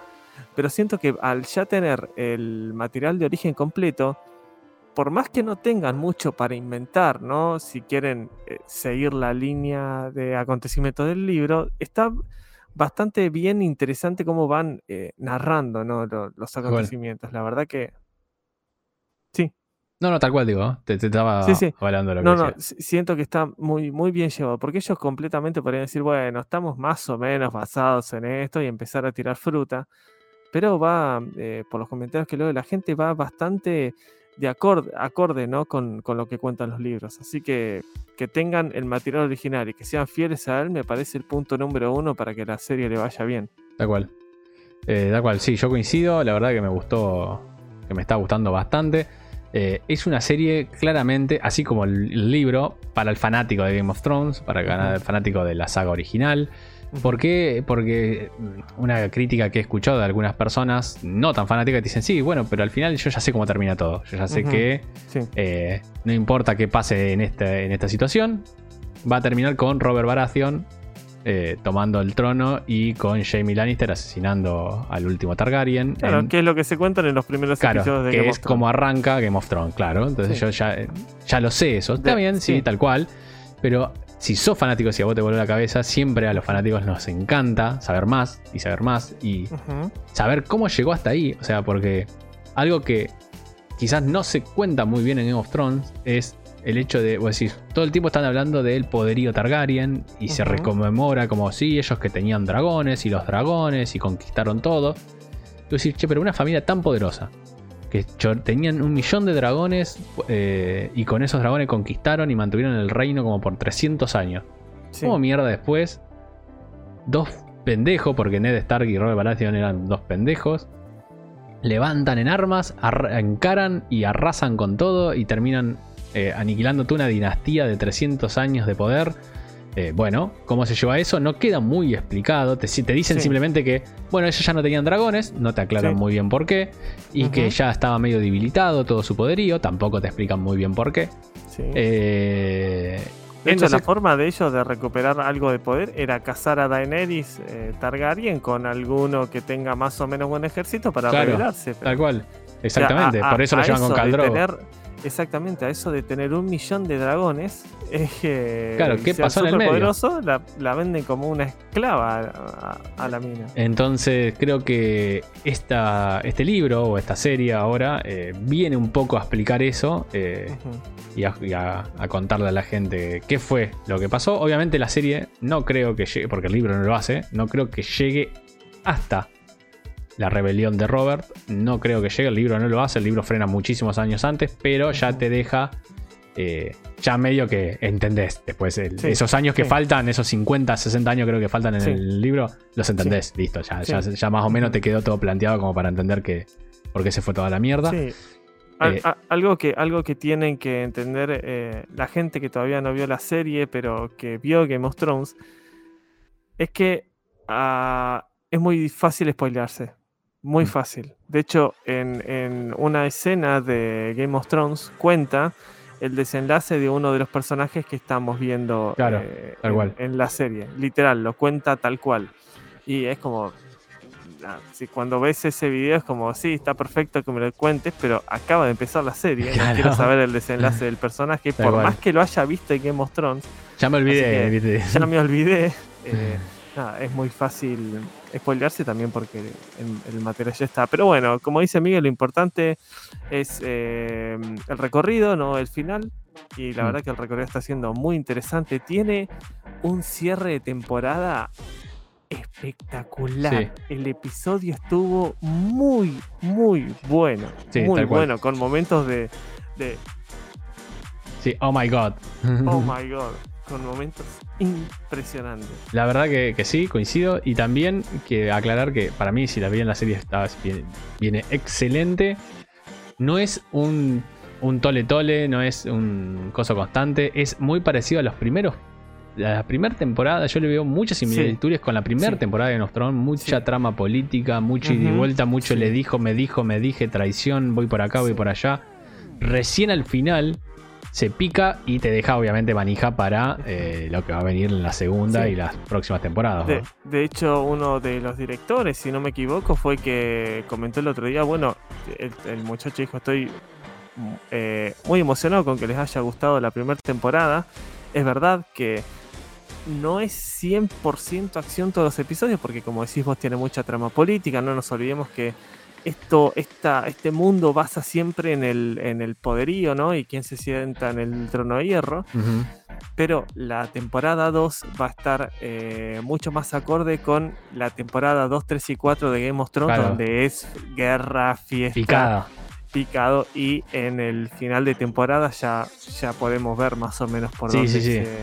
Pero siento que al ya tener el material de origen completo, por más que no tengan mucho para inventar, ¿no? Si quieren eh, seguir la línea de acontecimientos del libro, está bastante bien interesante cómo van eh, narrando, ¿no? Lo- los Bueno. acontecimientos. La verdad que sí, No, no, tal cual digo. Te, te estaba Sí, sí. hablando lo que No, no, siento que está muy, muy bien llevado, porque ellos completamente podrían decir, bueno, estamos más o menos basados en esto y empezar a tirar fruta, pero va, eh, por los comentarios que leo la gente, va bastante de acorde, acorde ¿no? con, con lo que cuentan los libros. Así que que tengan el material original y que sean fieles a él, me parece el punto número uno para que la serie le vaya bien. Tal cual. Eh, tal cual, sí, yo coincido. La verdad que me gustó, que me está gustando bastante. Eh, es una serie claramente, así como el, libro, para el fanático de Game of Thrones, para el fanático de la saga original. ¿Por qué? Porque una crítica que he escuchado de algunas personas no tan fanáticas dicen, sí, bueno, pero al final yo ya sé cómo termina todo. Yo ya sé que Sí, eh, no importa qué pase en, este, en esta situación, va a terminar con Robert Baratheon eh, tomando el trono y con Jaime Lannister asesinando al último Targaryen. claro, en- que es lo que se cuentan en los primeros claro, episodios de que Game es of Thrones. como arranca Game of Thrones, claro. Entonces Sí. yo ya, ya lo sé eso. Está De- bien, sí, sí. tal cual. Pero si sos fanático, si a vos te vuelve la cabeza, siempre a los fanáticos nos encanta saber más y saber más y saber cómo llegó hasta ahí. O sea, porque algo que quizás no se cuenta muy bien en Game of Thrones es el hecho de, vos decís, todo el tiempo están hablando del poderío Targaryen y se reconmemora como sí, ellos que tenían dragones y los dragones y conquistaron todo. Tú decís, che, pero una familia tan poderosa que tenían un millón de dragones eh, y con esos dragones conquistaron y mantuvieron el reino como por 300 años. sí. ¿Cómo mierda después? Dos pendejos, porque Ned Stark y Robert Baratheon eran dos pendejos. Levantan en armas, encaran y arrasan con todo y terminan eh, aniquilando toda una dinastía de 300 años de poder. Eh, bueno, ¿cómo se lleva eso? No queda muy explicado. Te, dicen Sí. simplemente que, bueno, ellos ya no tenían dragones, no te aclaran Sí. muy bien por qué. Y que ya estaba medio debilitado todo su poderío, tampoco te explican muy bien por qué. sí. Eh, De hecho, entonces- la forma de ellos de recuperar algo de poder era cazar a Daenerys eh, Targaryen con alguno que tenga más o menos buen ejército para Claro, rebelarse. pero- Tal cual. o sea, Exactamente. a- a- Por eso lo llevan con tener exactamente a eso de tener un millón de dragones. Es que Claro, ¿qué pasó en el medio? superpoderoso, La, la venden como una esclava a, a- a la mina. Entonces creo que esta, este libro o esta serie ahora eh, viene un poco a explicar eso eh, y, a, y a contarle a la gente qué fue lo que pasó. Obviamente la serie no creo que llegue, porque el libro no lo hace, no creo que llegue hasta la rebelión de Robert. No creo que llegue, el libro no lo hace, el libro frena muchísimos años antes, pero ya te deja... eh, ya medio que entendés después el- Sí, esos años que sí. faltan, esos 50, 60 años creo que faltan en Sí. el libro, los entendés, listo, ya, ya, ya más o menos te quedó todo planteado como para entender que por qué se fue toda la mierda. Eh, a- algo, que, algo que tienen que entender eh, la gente que todavía no vio la serie, pero que vio Game of Thrones, es que ah, es muy fácil spoilearse. Muy Mm. fácil. De hecho, en, en una escena de Game of Thrones cuenta el desenlace de uno de los personajes que estamos viendo Claro, eh, tal en, cual. en la serie. Literal, lo cuenta tal cual. Y es como, si cuando ves ese video es como, sí, está perfecto que me lo cuentes, pero acaba de empezar la serie. Claro. No quiero saber el desenlace (laughs) del personaje. Tal por cual. más que lo haya visto en Game of Thrones, Ya me olvidé, ya me olvidé. (laughs) eh, nada, es muy fácil spoilearse también porque el, el material ya está. Pero bueno, como dice Miguel, lo importante es eh, el recorrido, no el final. Y la Mm. verdad que el recorrido está siendo muy interesante. Tiene un cierre de temporada espectacular. El episodio estuvo muy, muy bueno. Sí, muy bueno, con momentos de, de Sí, oh my god. oh (laughs) my god, con momentos impresionantes. La verdad que, que sí, coincido. Y también que aclarar que para mí, si la vi en la serie, está, viene, viene excelente. No es un, un tole tole, no es un coso constante. Es muy parecido a los primeros. La primera temporada, yo le veo muchas similitudes con la primera Sí. temporada de Nostromo. Mucha Sí. trama política, mucho ida y vuelta, mucho le dijo, me dijo, me dije, traición, voy por acá, voy por allá. Recién al final se pica y te deja obviamente manija para eh, lo que va a venir en la segunda Sí. y las próximas temporadas. De, ¿no? de hecho, uno de los directores, si no me equivoco, fue que comentó el otro día, bueno, el, el muchacho dijo, estoy eh, muy emocionado con que les haya gustado la primera temporada. Es verdad que no es 100% acción todos los episodios, porque como decís vos, tiene mucha trama política, no nos olvidemos que esto, esta, este mundo basa siempre en el, en el poderío, ¿no? Y quién se sienta en el trono de hierro. Pero la temporada 2 va a estar eh, mucho más acorde con la temporada 2, 3 y 4 de Game of Thrones, Claro. donde es guerra, fiesta, Picada. picado. Y en el final de temporada ya, ya podemos ver más o menos por Sí, dónde sí, sí. se-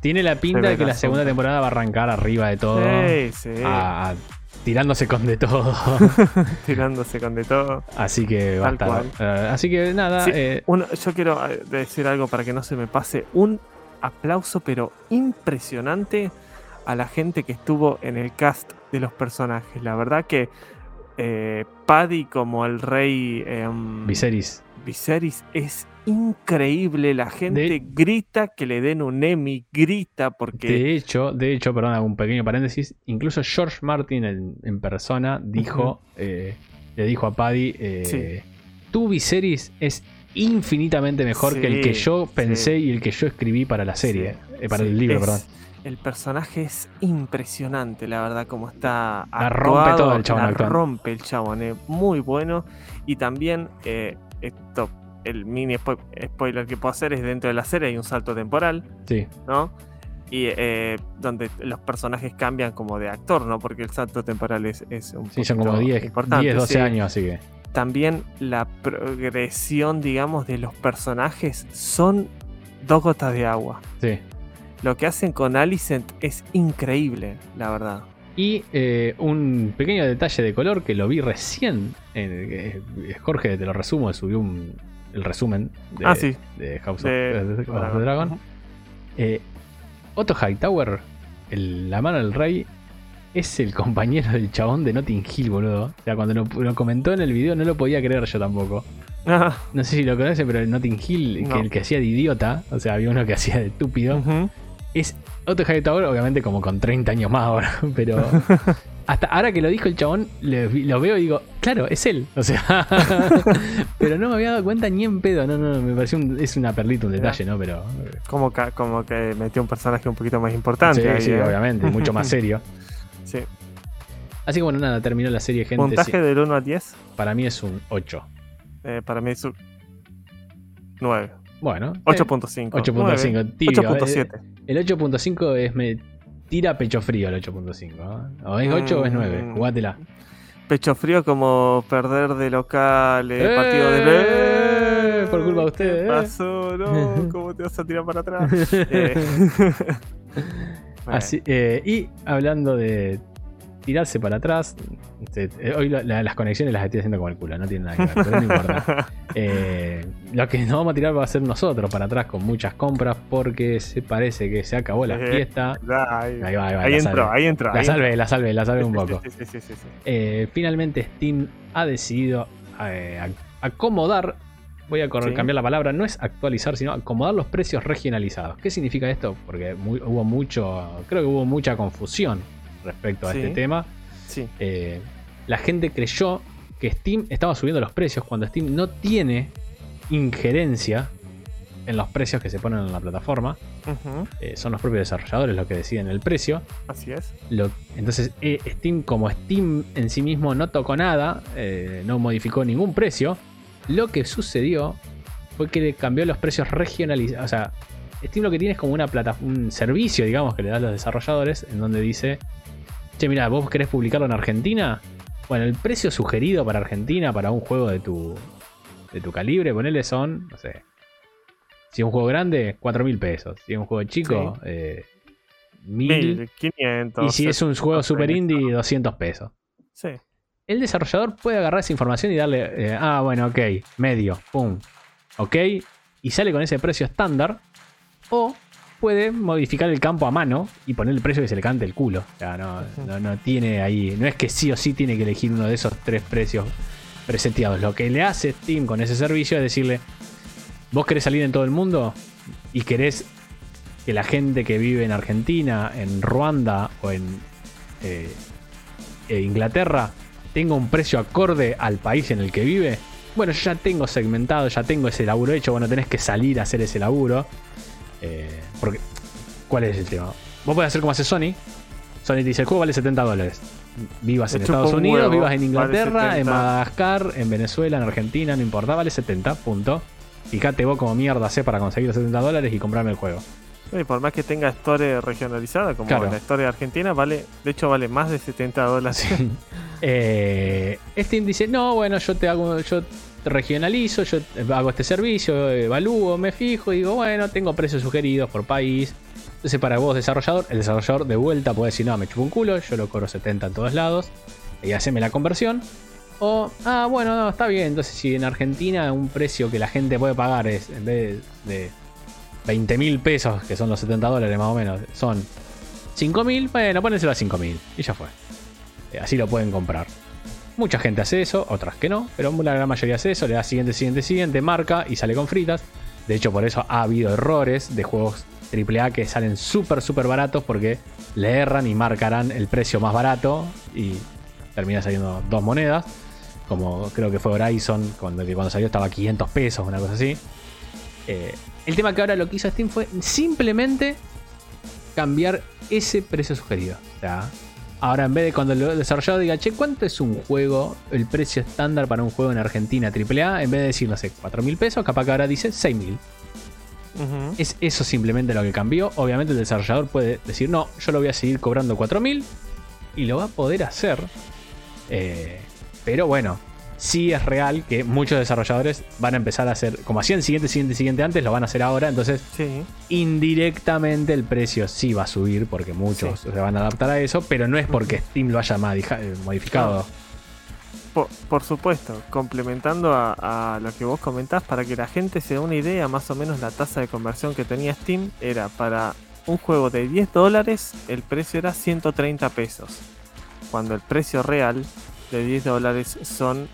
Tiene la pinta de que la segunda temporada va a arrancar arriba de todo. Sí, sí, a- tirándose con de todo. (laughs) tirándose con de todo. así que va a Tal estar. eh, así que nada. Sí, eh, Uno- yo quiero eh, decir algo para que no se me pase. Un aplauso, pero impresionante a la gente que estuvo en el cast de los personajes. La verdad que eh, Paddy como el rey em, Viserys. Viserys es increíble. La gente De- grita que le den un Emmy, grita porque... De hecho, de hecho, perdón, un pequeño paréntesis. Incluso George Martin en, en persona dijo, eh, le dijo a Paddy, eh, Sí. tu Viserys es infinitamente mejor que el que yo pensé sí. y el que yo escribí para la serie, eh, para el libro, es- perdón. El personaje es impresionante, la verdad, como está La rompe todo el chabón la rompe el chabón, eh, muy bueno. Y también, eh, esto, el mini spo- spoiler que puedo hacer es dentro de la serie hay un salto temporal, Sí, ¿no? Y eh, donde los personajes cambian como de actor, ¿no? Porque el salto temporal es, es un sí, son como poquito 10, importante, 10 12 sí. años, así que. También la progresión, digamos, de los personajes son dos gotas de agua. Sí. Lo que hacen con Alicent es increíble, la verdad. Y eh, un pequeño detalle de color que lo vi recién. en- eh, Jorge, te lo resumo, subió un, el resumen de, Ah, sí. de House of, De- of the Dragon. Eh, Otto Hightower, el- la mano del rey, es el compañero del chabón de Notting Hill, boludo. O sea, cuando lo, lo comentó en el video no lo podía creer yo tampoco. No sé si lo conocen, pero el Notting Hill, No. que el que hacía de idiota, o sea, había uno que hacía de estúpido. Es Otto Hightower, obviamente como con 30 años más ahora, (laughs) pero (laughs) hasta ahora que lo dijo el chabón, lo, lo veo y digo, claro, es él. O sea, (laughs) pero no me había dado cuenta ni en pedo. No, no, me pareció un- es una perlita, un detalle, ¿no? Pero. Como que, como que metió un personaje un poquito más importante. Sí, ahí, sí, ¿eh? obviamente, mucho más serio. Sí. Así que bueno, nada, terminó la serie, gente. Puntaje Sí, del 1 al 10, para mí es un 8. eh, para mí es un 9. Bueno, eh, 8.5. 8.5, tibio, 8.7. el 8.5 es me tira pecho frío el 8.5. ¿no? O es 8 o es 9, Mm. jugátela. Pecho frío como perder de local, eh, ¡Eh! partido de... Por culpa de ¿Qué ustedes, eh. pasó? No, (laughs) ¿cómo te vas a tirar para atrás? (laughs) Eh, (laughs) Así, eh, y hablando de tirarse para atrás, este, eh, hoy la- la- las conexiones las estoy haciendo con el culo, no tiene nada que ver, pero no importa. (laughs) Eh, lo que nos vamos a tirar va a ser nosotros para atrás con muchas compras porque se parece que se acabó la Eh, fiesta. ahí, va, ahí va, ahí entró, ahí entró. La salve, la salve, la salve un poco. Sí, sí, sí, sí, sí. Eh, finalmente Steam ha decidido eh, ac- acomodar, voy a cor- Sí. cambiar la palabra, no es actualizar, sino acomodar los precios regionalizados. ¿Qué significa esto? Porque hubo mucho, creo que hubo mucha confusión respecto a Sí. este tema. Sí, Eh, la gente creyó que Steam estaba subiendo los precios cuando Steam no tiene injerencia en los precios que se ponen en la plataforma. Eh, son los propios desarrolladores los que deciden el precio. así es. Lo- entonces, eh, Steam, como Steam en sí mismo no tocó nada, eh, no modificó ningún precio, lo que sucedió fue que le cambió los precios regionalizados. O sea, Steam lo que tiene es como una plata, un servicio, digamos, que le da a los desarrolladores, en donde dice: Che, mira, vos querés publicarlo en Argentina. Bueno, el precio sugerido para Argentina, para un juego de tu, de tu calibre, ponele son, no sé. Si es un juego grande, 4 mil pesos. Si es un juego chico, eh, 1000. 1500. Y si es un juego 700 super indie, 200 pesos. Sí, El desarrollador puede agarrar esa información y darle, eh, ah, bueno, ok, medio, pum, ok, y sale con ese precio estándar. O puede modificar el campo a mano y poner el precio que se le cante el culo. O sea, no, no, no tiene ahí, no es que sí o sí tiene que elegir uno de esos tres precios preseteados. Lo que le hace Steam con ese servicio es decirle, vos querés salir en todo el mundo y querés que la gente que vive en Argentina, en Ruanda o en eh, eh, Inglaterra tenga un precio acorde al país en el que vive. Bueno, yo ya tengo segmentado, ya tengo ese laburo hecho. Bueno, tenés que salir a hacer ese laburo. Eh, porque, ¿cuál es el tema? Vos podés hacer como hace Sony. Sony te dice: el juego vale 70 dólares. Vivas en Estados un Unidos, huevo, vivas en vale Inglaterra, en 70. Madagascar, en Venezuela, en Argentina, no importa, vale 70, punto. Fíjate vos como mierda sé para conseguir los 70 dólares y comprarme el juego. Y por más que tenga historia regionalizada, como Claro. la historia argentina, vale, de hecho vale más de 70 dólares. (laughs) Eh, Steam dice, no, bueno, yo te hago, yo regionalizo, yo hago este servicio, evalúo, me fijo, y digo, bueno, tengo precios sugeridos por país. Entonces para vos, desarrollador, el desarrollador de vuelta puede decir, no, me chupo un culo, yo lo cobro 70 en todos lados, y haceme la conversión. O, ah, bueno, no, está bien, entonces si en Argentina un precio que la gente puede pagar es, en vez de 20 mil pesos, que son los 70 dólares más o menos, son 5 mil, bueno, pónenselo a 5 mil, y ya fue. Eh, Así lo pueden comprar. Mucha gente hace eso, otras que no, pero la gran mayoría hace eso, le da siguiente, siguiente, siguiente, marca y sale con fritas. De hecho, por eso ha habido errores de juegos AAA que salen súper, súper baratos porque le erran y marcarán el precio más barato y termina saliendo dos monedas. Como creo que fue Horizon, cuando, salió estaba a 500 pesos, una cosa así. Eh, el tema que ahora lo que hizo Steam fue simplemente cambiar ese precio sugerido. O sea, ahora en vez de cuando el desarrollador diga, che, ¿cuánto es un juego, el precio estándar para un juego en Argentina AAA? En vez de decir, no sé, 4 mil pesos, capaz que ahora dice 6 mil. Es eso simplemente lo que cambió. Obviamente el desarrollador puede decir, no, yo lo voy a seguir cobrando 4000 y lo va a poder hacer. Eh, pero bueno, sí es real que muchos desarrolladores van a empezar a hacer, como hacían siguiente, siguiente, siguiente antes, lo van a hacer ahora. Entonces, Sí, indirectamente el precio sí va a subir porque muchos se van a adaptar a eso, pero no es porque Steam lo haya eh, modificado. por, por supuesto, complementando a, a lo que vos comentás, para que la gente se dé una idea, más o menos la tasa de conversión que tenía Steam era para un juego de 10 dólares, el precio era 130 pesos. Cuando el precio real de 10 dólares son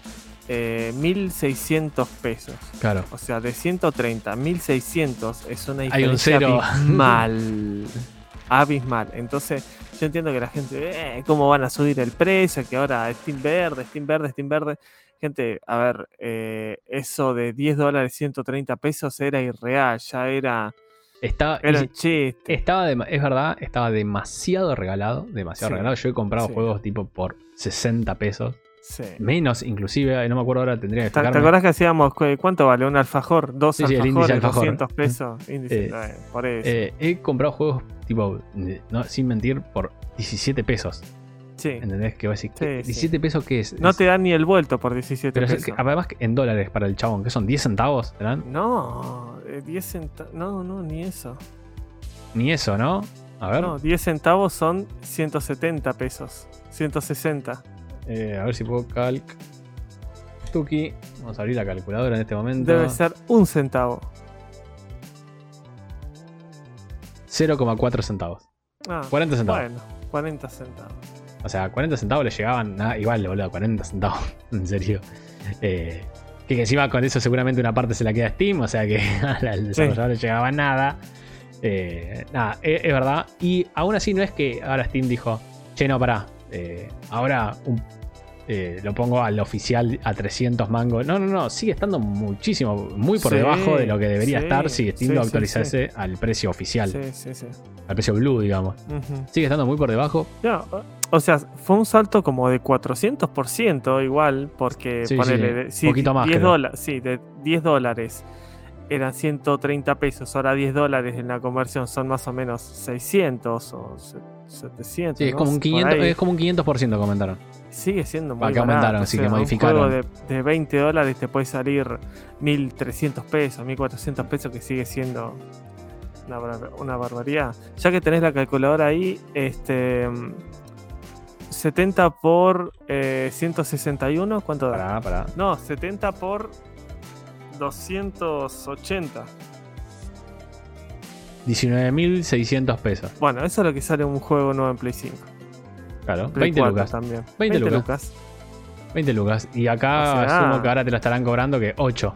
eh, 1600 pesos. Claro. O sea, de 130 a 1600 es una Hay un diferencia abismal. (laughs) abismal. Entonces, Yo entiendo que la gente, eh, ¿cómo van a subir el precio? Que ahora Steam verde, Steam verde, Steam verde. Gente, a ver, eh, eso de 10 dólares, 130 pesos era irreal, ya era, Estaba, era un chiste. estaba es verdad, estaba demasiado regalado. Demasiado Sí. regalado. Yo he comprado Sí. juegos tipo por 60 pesos. Sí. Menos, inclusive, no me acuerdo ahora, tendría que ¿Te, te acordás que hacíamos, cu- cuánto vale un alfajor? Dos Sí, sí, el alfajores, índice alfajor. 200 pesos. Índice, Eh, eh, por eso. Eh, he comprado juegos tipo, eh, no, sin mentir, por 17 pesos. sí. ¿Entendés? Que vas a decir, Sí, ¿qué? sí. ¿17 pesos qué es? No Es- te dan ni el vuelto por 17 Pero es pesos. que, además en dólares para el chabón, que son 10 centavos, ¿serán? No, eh, 10 centavos. No, no, ni eso. Ni eso, ¿no? A ver, No, 10 centavos son 170 pesos. 160. Eh, a ver si puedo calc. Tuki, vamos a abrir la calculadora en este momento. Debe ser un centavo. 0,4 centavos. Ah, 40 centavos. Bueno, 40 centavos. O sea, 40 centavos le llegaban, nada, igual, boludo, 40 centavos, (laughs) en serio. Eh, que encima con eso seguramente una parte se la queda a Steam, o sea que (laughs) al desarrollador le llegaba nada. Eh, nada, es, es verdad. Y aún así no es que ahora Steam dijo, che, no, pará, eh, ahora un- eh, lo pongo al oficial a 300 mangos. No, no, no, sigue estando muchísimo, muy por Sí, debajo de lo que debería sí, estar si Steam lo sí, actualizase al precio oficial, al precio blue, digamos. Sigue estando muy por debajo. Ya, o- sea, fue un salto como de 400% igual, porque ponele, sí, de- si poquito más, 10 creo. dólares, sí, de 10 dólares eran 130 pesos, ahora 10 dólares en la conversión son más o menos 600 o se- 700. Sí, es ¿no? como un Por 500, ahí. es como un 500% comentaron. Sigue siendo muy barato. aumentaron, o sea, que un modificaron. juego de, de 20 dólares te puede salir 1300 pesos, 1400 pesos, que sigue siendo una, bar- una barbaridad. Ya que tenés la calculadora ahí, este. mm, 70 por eh, 161, ¿cuánto da? Pará, pará. No, 70 por 280. 19.600 pesos. Bueno, eso es lo que sale un juego nuevo en Play 5. Claro, Play 20 4 lucas. también. 20 lucas. lucas. 20 lucas. Y acá O sea- asumo que ahora te lo estarán cobrando que 8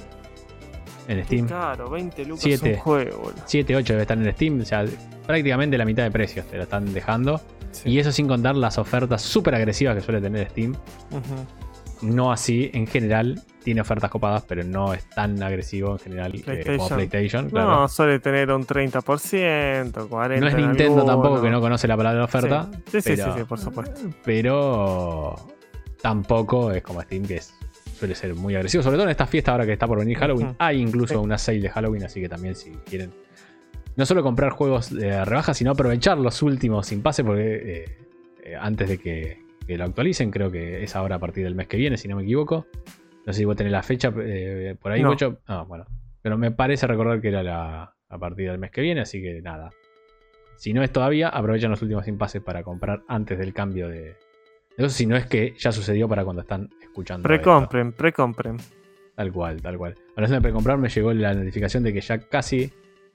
en Steam. Claro, 20 lucas Siete. un juego. boludo. 7, 8 debe estar en Steam. O sea, prácticamente la mitad de precios te lo están dejando. Sí. Y eso sin contar las ofertas súper agresivas que suele tener Steam. Ujú. No así, en general, tiene ofertas copadas, pero no es tan agresivo en general eh, como PlayStation. PlayStation. Claro. No, suele tener un 30%, 40%. No es en Nintendo alguno. tampoco que no conoce la palabra oferta. Sí, sí, sí, pero- sí, sí, por supuesto. pero tampoco es como Steam, que es- suele ser muy agresivo. Sobre todo en esta fiesta ahora que está por venir Halloween. Hay incluso Sí. una sale de Halloween, así que también si quieren no solo comprar juegos de rebaja, sino aprovechar los últimos sin pase, porque eh, eh, antes de que, que lo actualicen, creo que es ahora a partir del mes que viene, si no me equivoco. No sé si vos tenés la fecha eh, por ahí, No. Bocho. Ah, bueno. Pero me parece recordar que era la, a partir del mes que viene, así que nada. Si no es todavía, aprovechan los últimos impases para comprar antes del cambio de. Eso si no es que ya sucedió para cuando están escuchando. Precompren, precompren. Tal cual, tal cual. Hablando de precomprar, me llegó la notificación de que ya casi.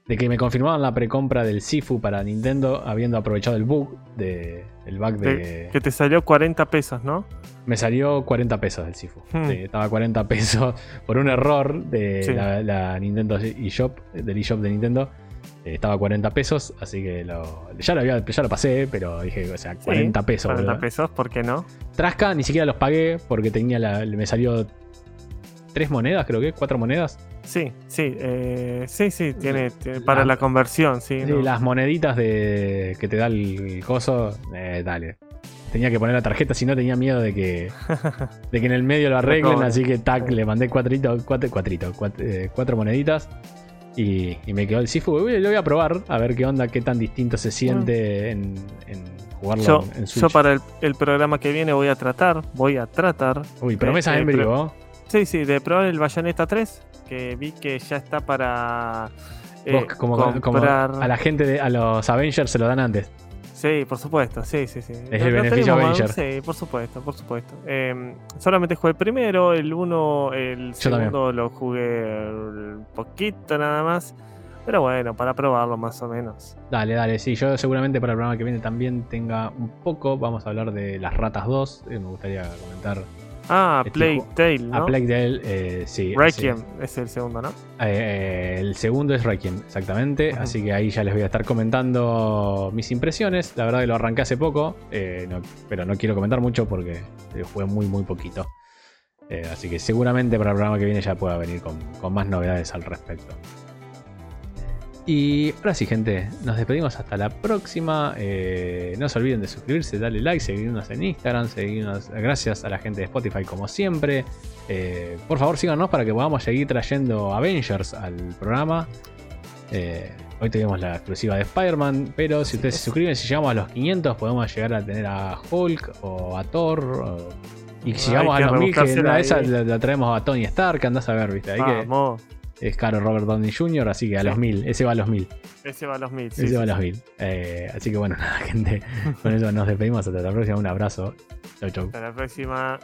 De que me confirmaban la precompra del Sifu para Nintendo, habiendo aprovechado el bug de. el bug de. De- que te salió 40 pesos, ¿no? Me salió 40 pesos el Sifu. Hmm. Sí, estaba 40 pesos (laughs) por un error de Sí. la, la Nintendo eShop, del eShop de Nintendo. Eh, estaba 40 pesos, así que lo, ya, lo había, ya lo pasé, pero dije, o sea, 40 Sí, pesos. 40 boludo. pesos, ¿por qué no? Trasca ni siquiera los pagué porque tenía la, me salió tres monedas, creo que, cuatro monedas. Sí, sí, eh, sí, sí, tiene, tiene- para La- la conversión, sí. Las moneditas de que te da el, coso, eh, dale. Tenía que poner la tarjeta, si no tenía miedo de que, (laughs) de que en el medio lo arreglen, así que tac, le mandé cuatrito, cuatro, cuatrito, cuat- eh, cuatro moneditas y, y me quedó el Sifu. Uy, Lo voy a probar, a ver qué onda, qué tan distinto se siente en, en jugarlo Yo, en Switch. yo para el, el programa que viene voy a tratar, voy a tratar. Uy, promesas en vivo. Sí, sí, de probar el Bayonetta 3, que vi que ya está para eh, como comprar. a la gente, de, a los Avengers se lo dan antes. Sí, por supuesto, sí, sí, sí. Es el beneficio Avenger. Sí, por supuesto, por supuesto. Eh, solamente jugué primero, el uno, el Yo también. segundo lo jugué un poquito nada más. Pero bueno, para probarlo más o menos. Dale, dale, sí, yo seguramente para el programa que viene también tenga un poco, vamos a hablar de las ratas 2, eh, me gustaría comentar Ah, Estoy Plague Tale, ¿no? A Plague Tale, eh, sí. Requiem es el segundo, ¿no? sí. Eh, el segundo es Requiem, exactamente. Así que ahí ya les voy a estar comentando mis impresiones. La verdad que lo arranqué hace poco, eh, no- pero no quiero comentar mucho porque eh, fue muy, muy poquito. Eh, así que seguramente para el programa que viene ya pueda venir con, con más novedades al respecto. Y ahora sí, gente, nos despedimos hasta la próxima. Eh, no se olviden de suscribirse, darle like, seguirnos en Instagram, seguirnos. Gracias a la gente de Spotify, como siempre. Eh, por favor, síganos para que podamos seguir trayendo Avengers al programa. Eh, hoy tuvimos la exclusiva de Spider-Man, pero si ustedes se suscriben, si llegamos a los 500, podemos llegar a tener a Hulk o a Thor. o- y si Hay llegamos a que los 1000, que rebuscársela una de esas ahí. la, la traemos a Tony Stark, andás a ver, ¿viste? Que Vamos. Es caro Robert Downey Jr., así que a Sí. los 1000, ese va a los 1000. Ese va a los mil. sí, ese sí, va a los 1000. Eh, así que bueno, (laughs) nada, gente, (laughs) con eso nos despedimos. Hasta la próxima. Un abrazo. Chau, chau. Hasta la próxima.